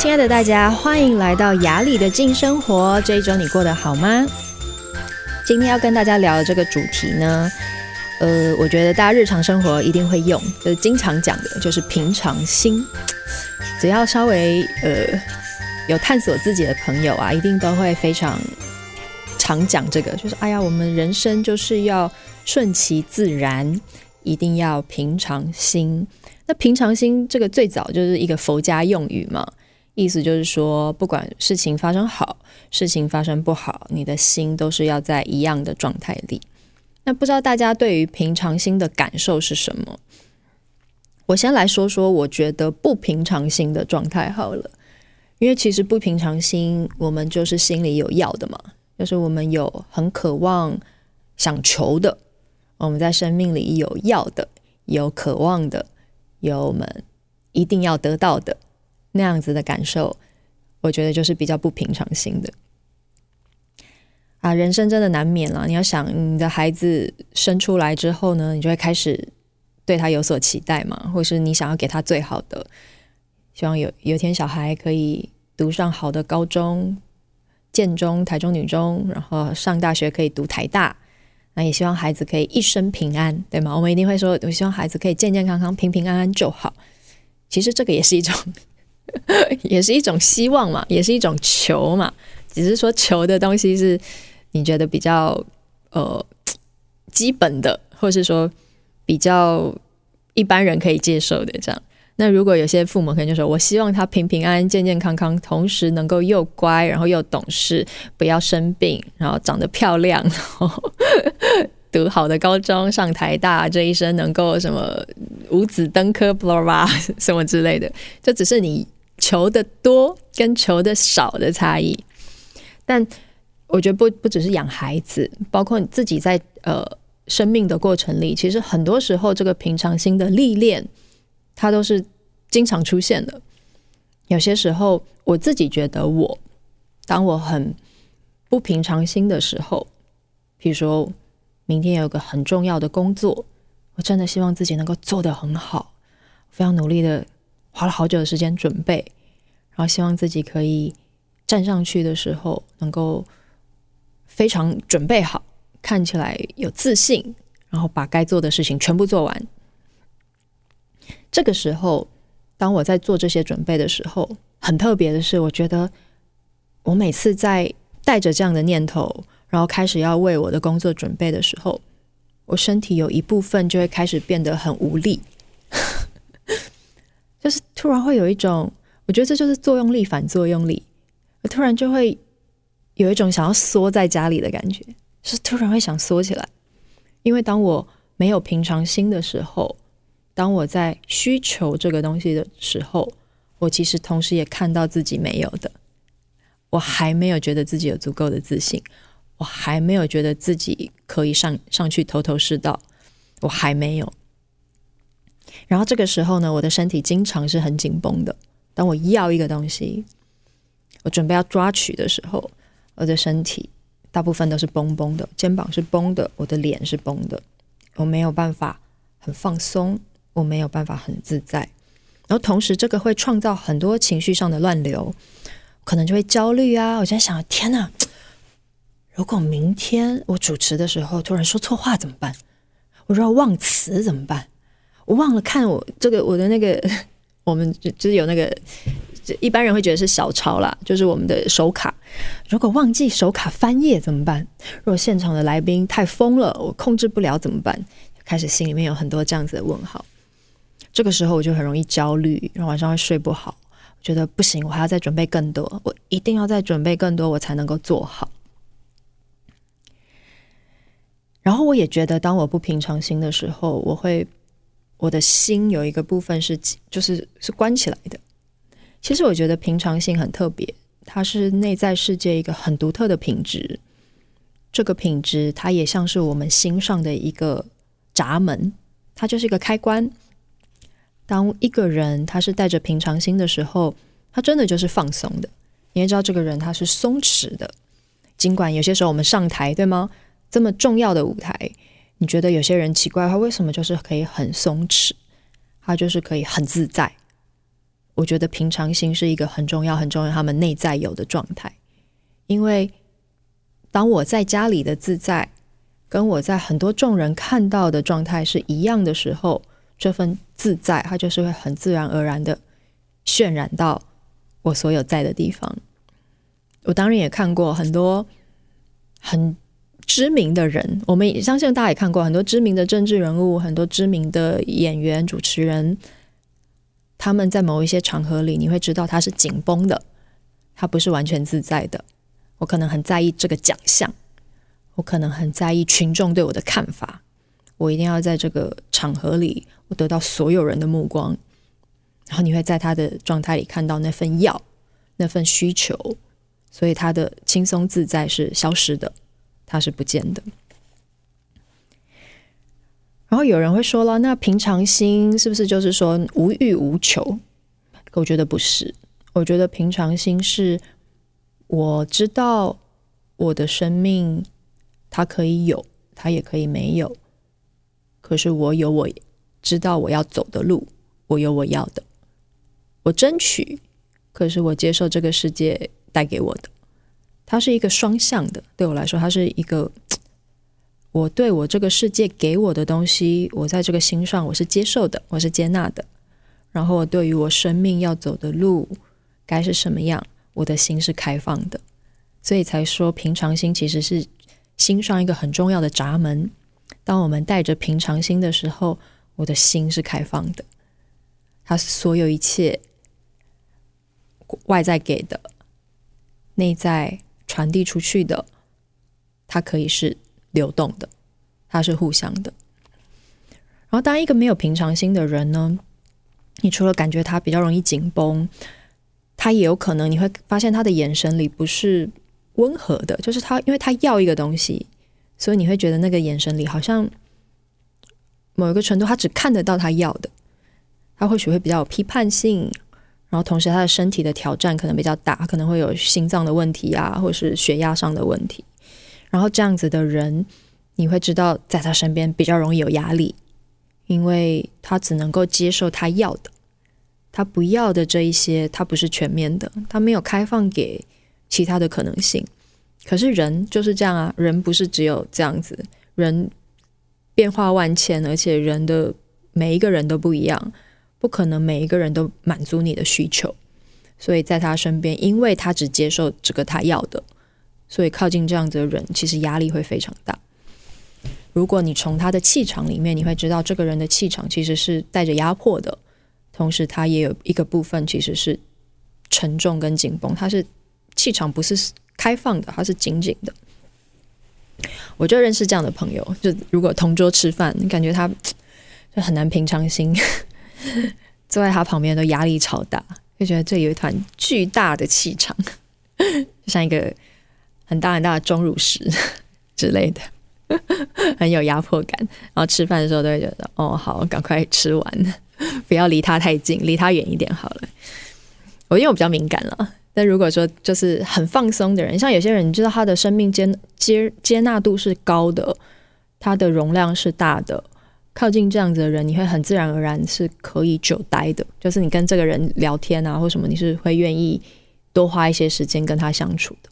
亲爱的大家，欢迎来到雅里的静生活。这一周你过得好吗？今天要跟大家聊的这个主题呢，呃，我觉得大家日常生活一定会用，就是经常讲的，就是平常心。只要稍微呃有探索自己的朋友啊，一定都会非常常讲这个，就是哎呀，我们人生就是要顺其自然，一定要平常心。那平常心这个最早就是一个佛家用语嘛，意思就是说，不管事情发生好，事情发生不好，你的心都是要在一样的状态里。那不知道大家对于平常心的感受是什么？我先来说说，我觉得不平常心的状态好了，因为其实不平常心，我们就是心里有要的嘛，就是我们有很渴望想求的，我们在生命里有要的，有渴望的。有我们一定要得到的那样子的感受，我觉得就是比较不平常心的啊。人生真的难免了，你要想你的孩子生出来之后呢，你就会开始对他有所期待嘛，或是你想要给他最好的，希望有有一天小孩可以读上好的高中，建中、台中女中，然后上大学可以读台大。那也希望孩子可以一生平安，对吗？我们一定会说，我希望孩子可以健健康康、平平安安就好。其实这个也是一种，也是一种希望嘛，也是一种求嘛。只是说求的东西是你觉得比较呃基本的，或是说比较一般人可以接受的这样。那如果有些父母可能就说，我希望他平平安安、健健康康，同时能够又乖，然后又懂事，不要生病，然后长得漂亮，然后读好的高中，上台大，这一生能够什么五子登科，巴拉巴拉什么之类的，这只是你求的多跟求的少的差异。但我觉得不不只是养孩子，包括你自己在呃生命的过程里，其实很多时候这个平常心的历练。它都是经常出现的。有些时候，我自己觉得我，当我很不平常心的时候，比如说明天有个很重要的工作，我真的希望自己能够做得很好，非常努力的花了好久的时间准备，然后希望自己可以站上去的时候能够非常准备好，看起来有自信，然后把该做的事情全部做完。这个时候，当我在做这些准备的时候，很特别的是，我觉得我每次在带着这样的念头，然后开始要为我的工作准备的时候，我身体有一部分就会开始变得很无力，就是突然会有一种，我觉得这就是作用力反作用力，我突然就会有一种想要缩在家里的感觉，是突然会想缩起来，因为当我没有平常心的时候。当我在需求这个东西的时候，我其实同时也看到自己没有的，我还没有觉得自己有足够的自信，我还没有觉得自己可以上上去头头是道，我还没有。然后这个时候呢，我的身体经常是很紧绷的。当我要一个东西，我准备要抓取的时候，我的身体大部分都是绷绷的，肩膀是绷的，我的脸是绷的，我没有办法很放松。我没有办法很自在，然后同时这个会创造很多情绪上的乱流，可能就会焦虑啊！我在想，天哪，如果明天我主持的时候突然说错话怎么办？我如果忘词怎么办？我忘了看我这个我的那个，我们就就是有那个，一般人会觉得是小抄啦，就是我们的手卡。如果忘记手卡翻页怎么办？如果现场的来宾太疯了，我控制不了怎么办？开始心里面有很多这样子的问号。这个时候我就很容易焦虑，然后晚上会睡不好，觉得不行，我还要再准备更多，我一定要再准备更多，我才能够做好。然后我也觉得，当我不平常心的时候，我会我的心有一个部分是就是是关起来的。其实我觉得平常心很特别，它是内在世界一个很独特的品质。这个品质它也像是我们心上的一个闸门，它就是一个开关。当一个人他是带着平常心的时候，他真的就是放松的。你也知道，这个人他是松弛的。尽管有些时候我们上台，对吗？这么重要的舞台，你觉得有些人奇怪，他为什么就是可以很松弛？他就是可以很自在。我觉得平常心是一个很重要、很重要，他们内在有的状态。因为当我在家里的自在，跟我在很多众人看到的状态是一样的时候，这份自在，它就是会很自然而然的渲染到我所有在的地方。我当然也看过很多很知名的人，我们也相信大家也看过很多知名的政治人物，很多知名的演员、主持人。他们在某一些场合里，你会知道他是紧绷的，他不是完全自在的。我可能很在意这个奖项，我可能很在意群众对我的看法，我一定要在这个场合里，我得到所有人的目光。然后你会在他的状态里看到那份要，那份需求，所以他的轻松自在是消失的，他是不见的。然后有人会说了，那平常心是不是就是说无欲无求？我觉得不是，我觉得平常心是我知道我的生命，它可以有，它也可以没有。可是我有我知道我要走的路，我有我要的，我争取。可是我接受这个世界带给我的，它是一个双向的。对我来说，它是一个。我对我这个世界给我的东西，我在这个心上我是接受的，我是接纳的。然后我对于我生命要走的路该是什么样，我的心是开放的。所以才说平常心其实是心上一个很重要的闸门。当我们带着平常心的时候，我的心是开放的。它所有一切外在给的、内在传递出去的，它可以是。流动的，它是互相的。然后，当一个没有平常心的人呢，你除了感觉他比较容易紧绷，他也有可能你会发现他的眼神里不是温和的，就是他因为他要一个东西，所以你会觉得那个眼神里好像某一个程度，他只看得到他要的，他或许会比较有批判性，然后同时他的身体的挑战可能比较大，可能会有心脏的问题啊，或是血压上的问题。然后这样子的人，你会知道，在他身边比较容易有压力，因为他只能够接受他要的，他不要的这一些，他不是全面的，他没有开放给其他的可能性。可是人就是这样啊，人不是只有这样子，人变化万千，而且人的每一个人都不一样，不可能每一个人都满足你的需求。所以在他身边，因为他只接受这个他要的。所以靠近这样子的人，其实压力会非常大。如果你从他的气场里面，你会知道这个人的气场其实是带着压迫的，同时他也有一个部分其实是沉重跟紧绷，他是气场不是开放的，他是紧紧的。我就认识这样的朋友，就如果同桌吃饭，你感觉他 就很难平常心，坐在他旁边都压力超大，就觉得这有一团巨大的气场，就像一个。很大很大的钟乳石 之类的，很有压迫感。然后吃饭的时候都会觉得，哦，好，赶快吃完，不要离他太近，离他远一点好了。我因为我比较敏感了，但如果说就是很放松的人，像有些人，你知道他的生命接接接纳度是高的，他的容量是大的，靠近这样子的人，你会很自然而然是可以久待的。就是你跟这个人聊天啊，或什么，你是会愿意多花一些时间跟他相处的。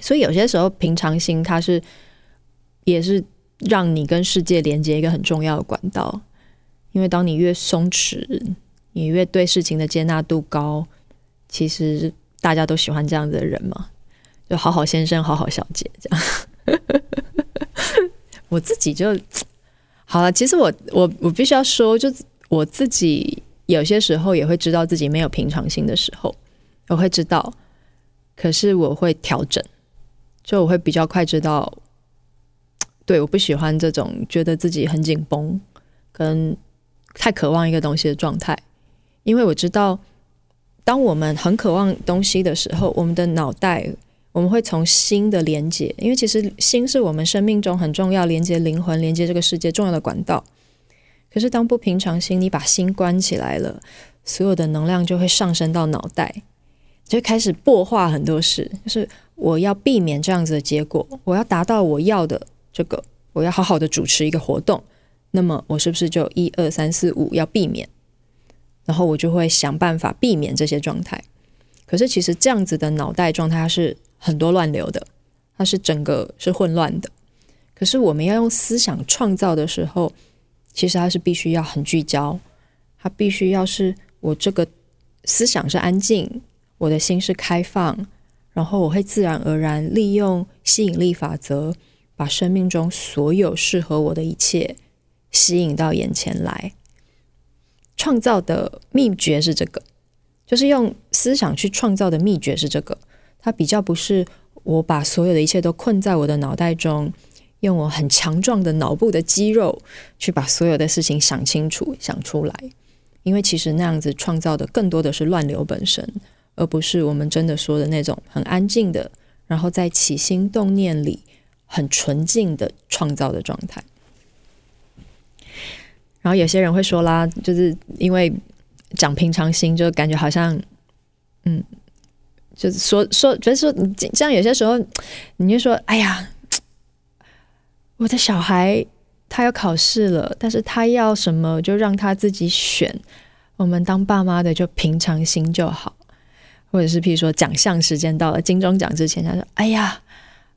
所以有些时候，平常心它是也是让你跟世界连接一个很重要的管道。因为当你越松弛，你越对事情的接纳度高，其实大家都喜欢这样子的人嘛，就好好先生、好好小姐这样。我自己就好了。其实我我我必须要说，就我自己有些时候也会知道自己没有平常心的时候，我会知道，可是我会调整。就我会比较快知道，对，我不喜欢这种觉得自己很紧绷，跟太渴望一个东西的状态，因为我知道，当我们很渴望东西的时候，我们的脑袋我们会从心的连接，因为其实心是我们生命中很重要连接灵魂、连接这个世界重要的管道。可是当不平常心，你把心关起来了，所有的能量就会上升到脑袋，就开始破坏很多事，就是。我要避免这样子的结果，我要达到我要的这个，我要好好的主持一个活动，那么我是不是就一二三四五要避免？然后我就会想办法避免这些状态。可是其实这样子的脑袋状态，是很多乱流的，它是整个是混乱的。可是我们要用思想创造的时候，其实它是必须要很聚焦，它必须要是我这个思想是安静，我的心是开放，然后我会自然而然利用吸引力法则，把生命中所有适合我的一切吸引到眼前来。创造的秘诀是这个，就是用思想去创造的秘诀是这个，它比较不是我把所有的一切都困在我的脑袋中。用我很强壮的脑部的肌肉去把所有的事情想清楚、想出来，因为其实那样子创造的更多的是乱流本身，而不是我们真的说的那种很安静的，然后在起心动念里很纯净的创造的状态。然后有些人会说啦，就是因为讲平常心，就感觉好像，嗯，就是说说，觉得说你这样有些时候，你就说，哎呀。我的小孩他要考试了，但是他要什么就让他自己选。我们当爸妈的就平常心就好，或者是譬如说奖项时间到了，金钟奖之前，他说：“哎呀，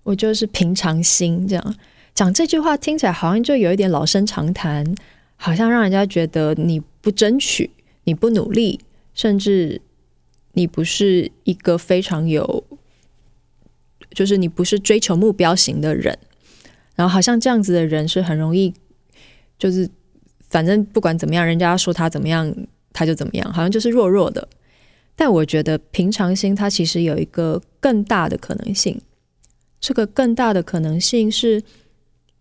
我就是平常心。”这样讲这句话听起来好像就有一点老生常谈，好像让人家觉得你不争取，你不努力，甚至你不是一个非常有，就是你不是追求目标型的人。然后好像这样子的人是很容易，就是反正不管怎么样，人家说他怎么样，他就怎么样，好像就是弱弱的。但我觉得平常心，它其实有一个更大的可能性。这个更大的可能性是，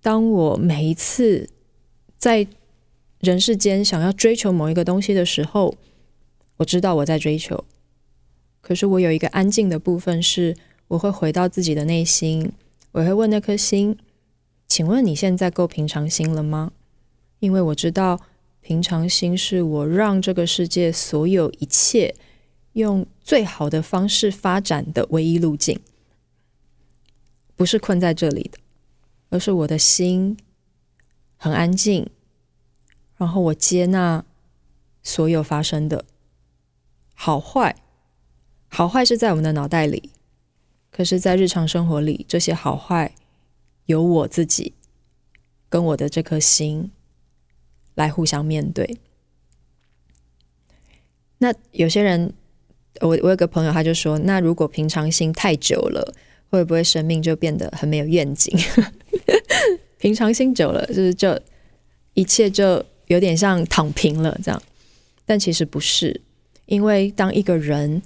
当我每一次在人世间想要追求某一个东西的时候，我知道我在追求，可是我有一个安静的部分，是我会回到自己的内心，我会问那颗心。请问你现在够平常心了吗？因为我知道，平常心是我让这个世界所有一切用最好的方式发展的唯一路径，不是困在这里的，而是我的心很安静，然后我接纳所有发生的好坏，好坏是在我们的脑袋里，可是，在日常生活里，这些好坏。由我自己跟我的这颗心来互相面对。那有些人，我我有个朋友，他就说：“那如果平常心太久了，会不会生命就变得很没有愿景？平常心久了，就是就一切就有点像躺平了这样。但其实不是，因为当一个人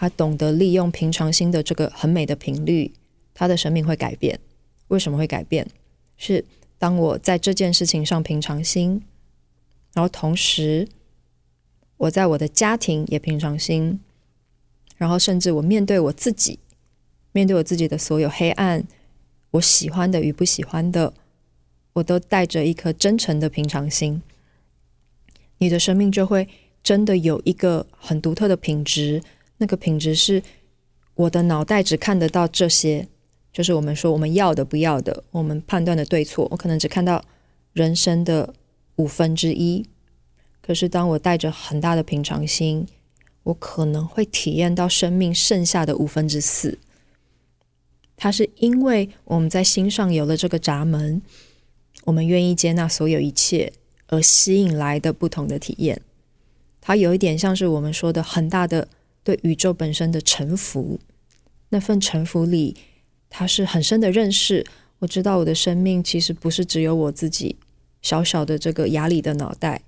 他懂得利用平常心的这个很美的频率，他的生命会改变。”为什么会改变？是当我在这件事情上平常心，然后同时我在我的家庭也平常心，然后甚至我面对我自己，面对我自己的所有黑暗，我喜欢的与不喜欢的，我都带着一颗真诚的平常心，你的生命就会真的有一个很独特的品质。那个品质是我的脑袋只看得到这些。就是我们说我们要的不要的，我们判断的对错，我可能只看到人生的五分之一。可是当我带着很大的平常心，我可能会体验到生命剩下的五分之四。它是因为我们在心上有了这个闸门，我们愿意接纳所有一切，而吸引来的不同的体验。它有一点像是我们说的很大的对宇宙本身的臣服，那份臣服里。他是很深的认识，我知道我的生命其实不是只有我自己小小的这个哑里的脑袋、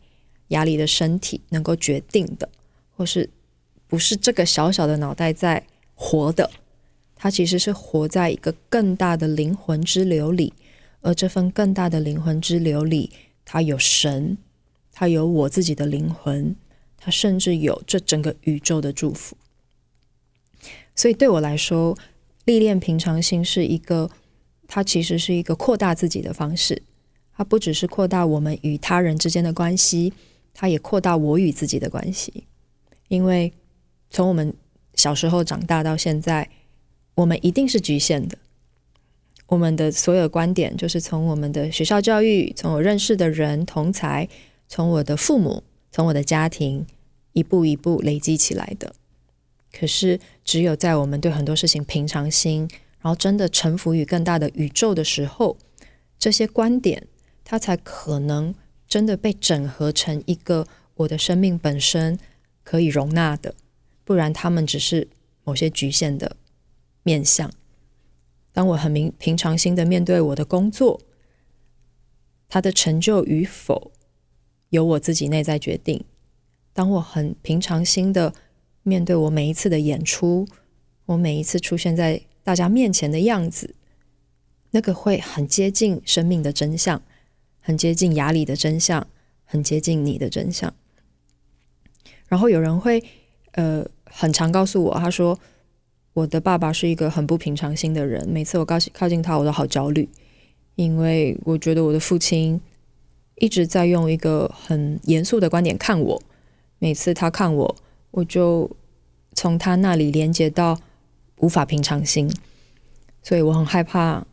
哑里的身体能够决定的，或是不是这个小小的脑袋在活的，他其实是活在一个更大的灵魂之流里，而这份更大的灵魂之流里，他有神，他有我自己的灵魂，他甚至有这整个宇宙的祝福。所以对我来说，历练平常心是一个，它其实是一个扩大自己的方式。它不只是扩大我们与他人之间的关系，它也扩大我与自己的关系。因为从我们小时候长大到现在，我们一定是局限的。我们的所有观点，就是从我们的学校教育，从我认识的人同才，从我的父母，从我的家庭，一步一步累积起来的。可是，只有在我们对很多事情平常心，然后真的臣服于更大的宇宙的时候，这些观点它才可能真的被整合成一个我的生命本身可以容纳的。不然，他们只是某些局限的面向。当我很平平常心的面对我的工作，它的成就与否由我自己内在决定。当我很平常心的面对我每一次的演出，我每一次出现在大家面前的样子，那个会很接近生命的真相，很接近雅里的真相，很接近你的真相。然后有人会呃很常告诉我，他说我的爸爸是一个很不平常心的人，每次我靠靠近他，我都好焦虑，因为我觉得我的父亲一直在用一个很严肃的观点看我，每次他看我，我就从他那里连接到无法平常心，所以我很害怕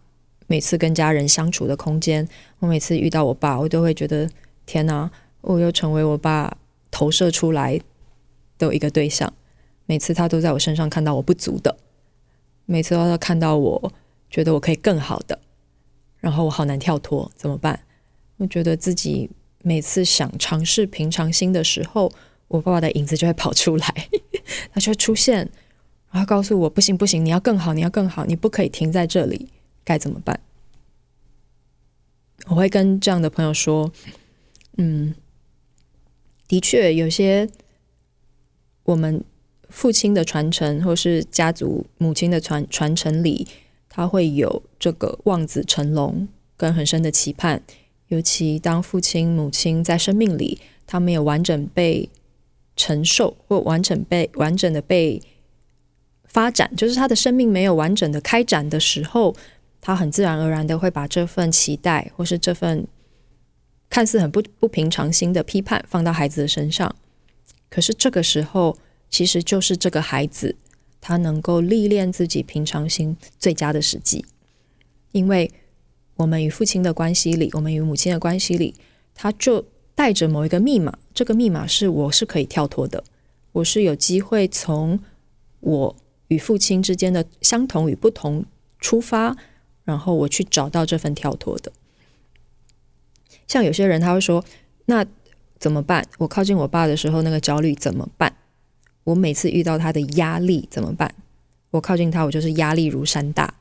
每次跟家人相处的空间。我每次遇到我爸，我都会觉得天哪，我又成为我爸投射出来的一个对象。每次他都在我身上看到我不足的，每次都看到我觉得我可以更好的，然后我好难跳脱，怎么办？我觉得自己每次想尝试平常心的时候。我爸爸的影子就会跑出来，他就会出现，然后告诉我：“不行，不行，你要更好，你要更好，你不可以停在这里，该怎么办？”我会跟这样的朋友说：“嗯，的确，有些我们父亲的传承，或是家族母亲的传传承里，他会有这个望子成龙跟很深的期盼，尤其当父亲母亲在生命里，他没有完整被。”承受或完整被完整的被发展，就是他的生命没有完整的开展的时候，他很自然而然的会把这份期待或是这份看似很不不平常心的批判放到孩子的身上。可是这个时候，其实就是这个孩子他能够历练自己平常心最佳的时机，因为我们与父亲的关系里，我们与母亲的关系里，他就。带着某一个密码，这个密码是我是可以跳脱的，我是有机会从我与父亲之间的相同与不同出发，然后我去找到这份跳脱的。像有些人他会说：“那怎么办？我靠近我爸的时候，那个焦虑怎么办？我每次遇到他的压力怎么办？我靠近他，我就是压力如山大。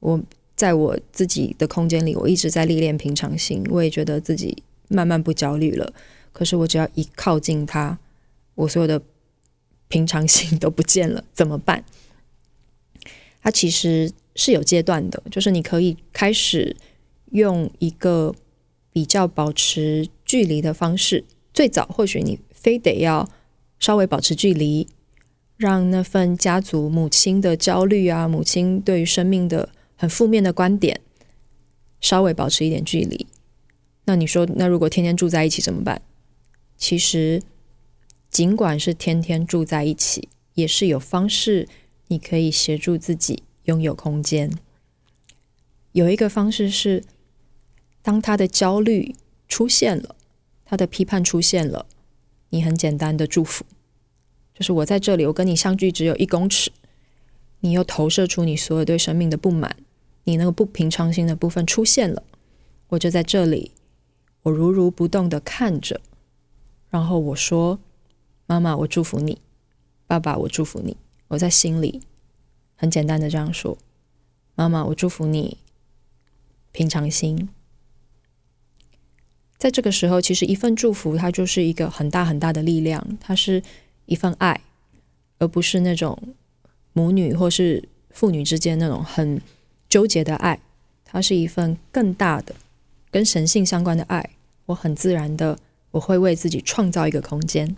我在我自己的空间里，我一直在历练平常心，我也觉得自己。”慢慢不焦虑了，可是我只要一靠近他，我所有的平常心都不见了，怎么办？它其实是有阶段的，就是你可以开始用一个比较保持距离的方式。最早或许你非得要稍微保持距离，让那份家族母亲的焦虑啊，母亲对于生命的很负面的观点，稍微保持一点距离。那你说，那如果天天住在一起怎么办？其实，尽管是天天住在一起，也是有方式，你可以协助自己拥有空间。有一个方式是，当他的焦虑出现了，他的批判出现了，你很简单的祝福，就是我在这里，我跟你相距只有一公尺，你又投射出你所有对生命的不满，你那个不平常心的部分出现了，我就在这里。我如如不动的看着，然后我说：“妈妈，我祝福你；爸爸，我祝福你。”我在心里很简单的这样说：“妈妈，我祝福你。”平常心，在这个时候，其实一份祝福，它就是一个很大很大的力量，它是一份爱，而不是那种母女或是父女之间那种很纠结的爱，它是一份更大的。跟神性相关的爱，我很自然的，我会为自己创造一个空间。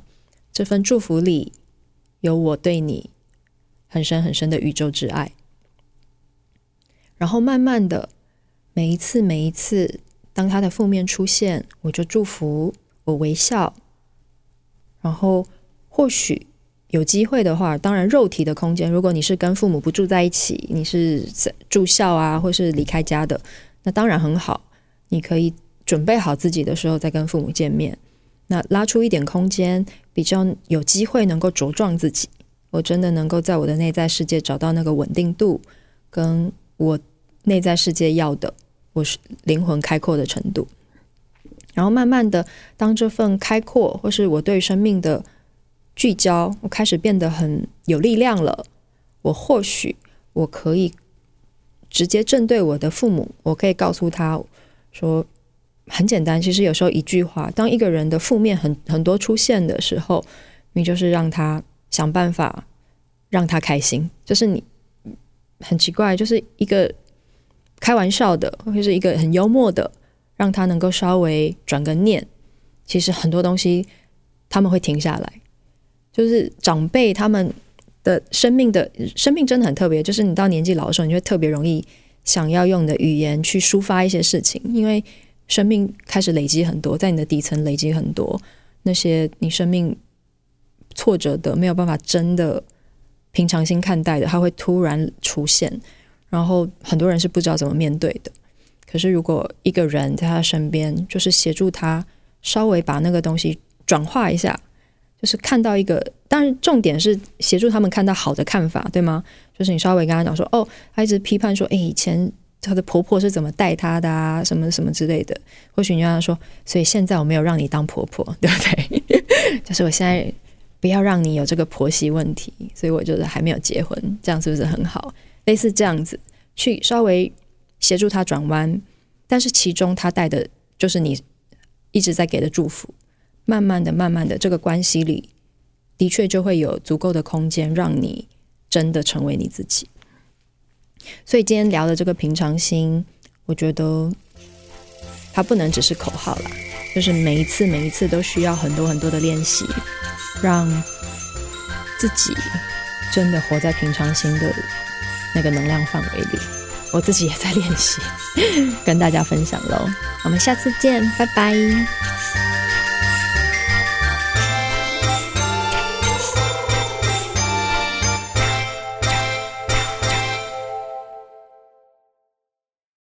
这份祝福里有我对你很深很深的宇宙之爱。然后慢慢的，每一次每一次，当他的负面出现，我就祝福，我微笑。然后或许有机会的话，当然肉体的空间，如果你是跟父母不住在一起，你是住校啊，或是离开家的，那当然很好。你可以准备好自己的时候再跟父母见面，那拉出一点空间，比较有机会能够茁壮自己。我真的能够在我的内在世界找到那个稳定度，跟我内在世界要的，我是灵魂开阔的程度。然后慢慢的，当这份开阔或是我对生命的聚焦，我开始变得很有力量了。我或许我可以直接正对我的父母，我可以告诉他说，很简单，其实有时候一句话，当一个人的负面很很多出现的时候，你就是让他。想办法让他开心，就是你很奇怪，就是一个开玩笑的，或者是一个很幽默的，让他能够稍微转个念。其实很多东西他们会停下来，就是长辈他们的生命的生命真的很特别。就是你到年纪老的时候，你会特别容易想要用你的语言去抒发一些事情，因为生命开始累积很多，在你的底层累积很多那些你生命。挫折的没有办法真的平常心看待的，他会突然出现，然后很多人是不知道怎么面对的。可是如果一个人在他身边，就是协助他稍微把那个东西转化一下，就是看到一个，当然重点是协助他们看到好的看法，对吗？就是你稍微跟他讲说，哦，他一直批判说，哎，以前他的婆婆是怎么带他的啊，什么什么之类的。或许你跟他说，所以现在我没有让你当婆婆，对不对？就是我现在。不要让你有这个婆媳问题，所以我觉得还没有结婚，这样是不是很好？类似这样子，去稍微协助他转弯，但是其中他带的就是你一直在给的祝福，慢慢的、慢慢的，这个关系里的确就会有足够的空间，让你真的成为你自己。所以今天聊的这个平常心，我觉得它不能只是口号啦，就是每一次、每一次都需要很多很多的练习。让自己真的活在平常心的那个能量范围里，我自己也在练习，跟大家分享喽。我们下次见，拜拜。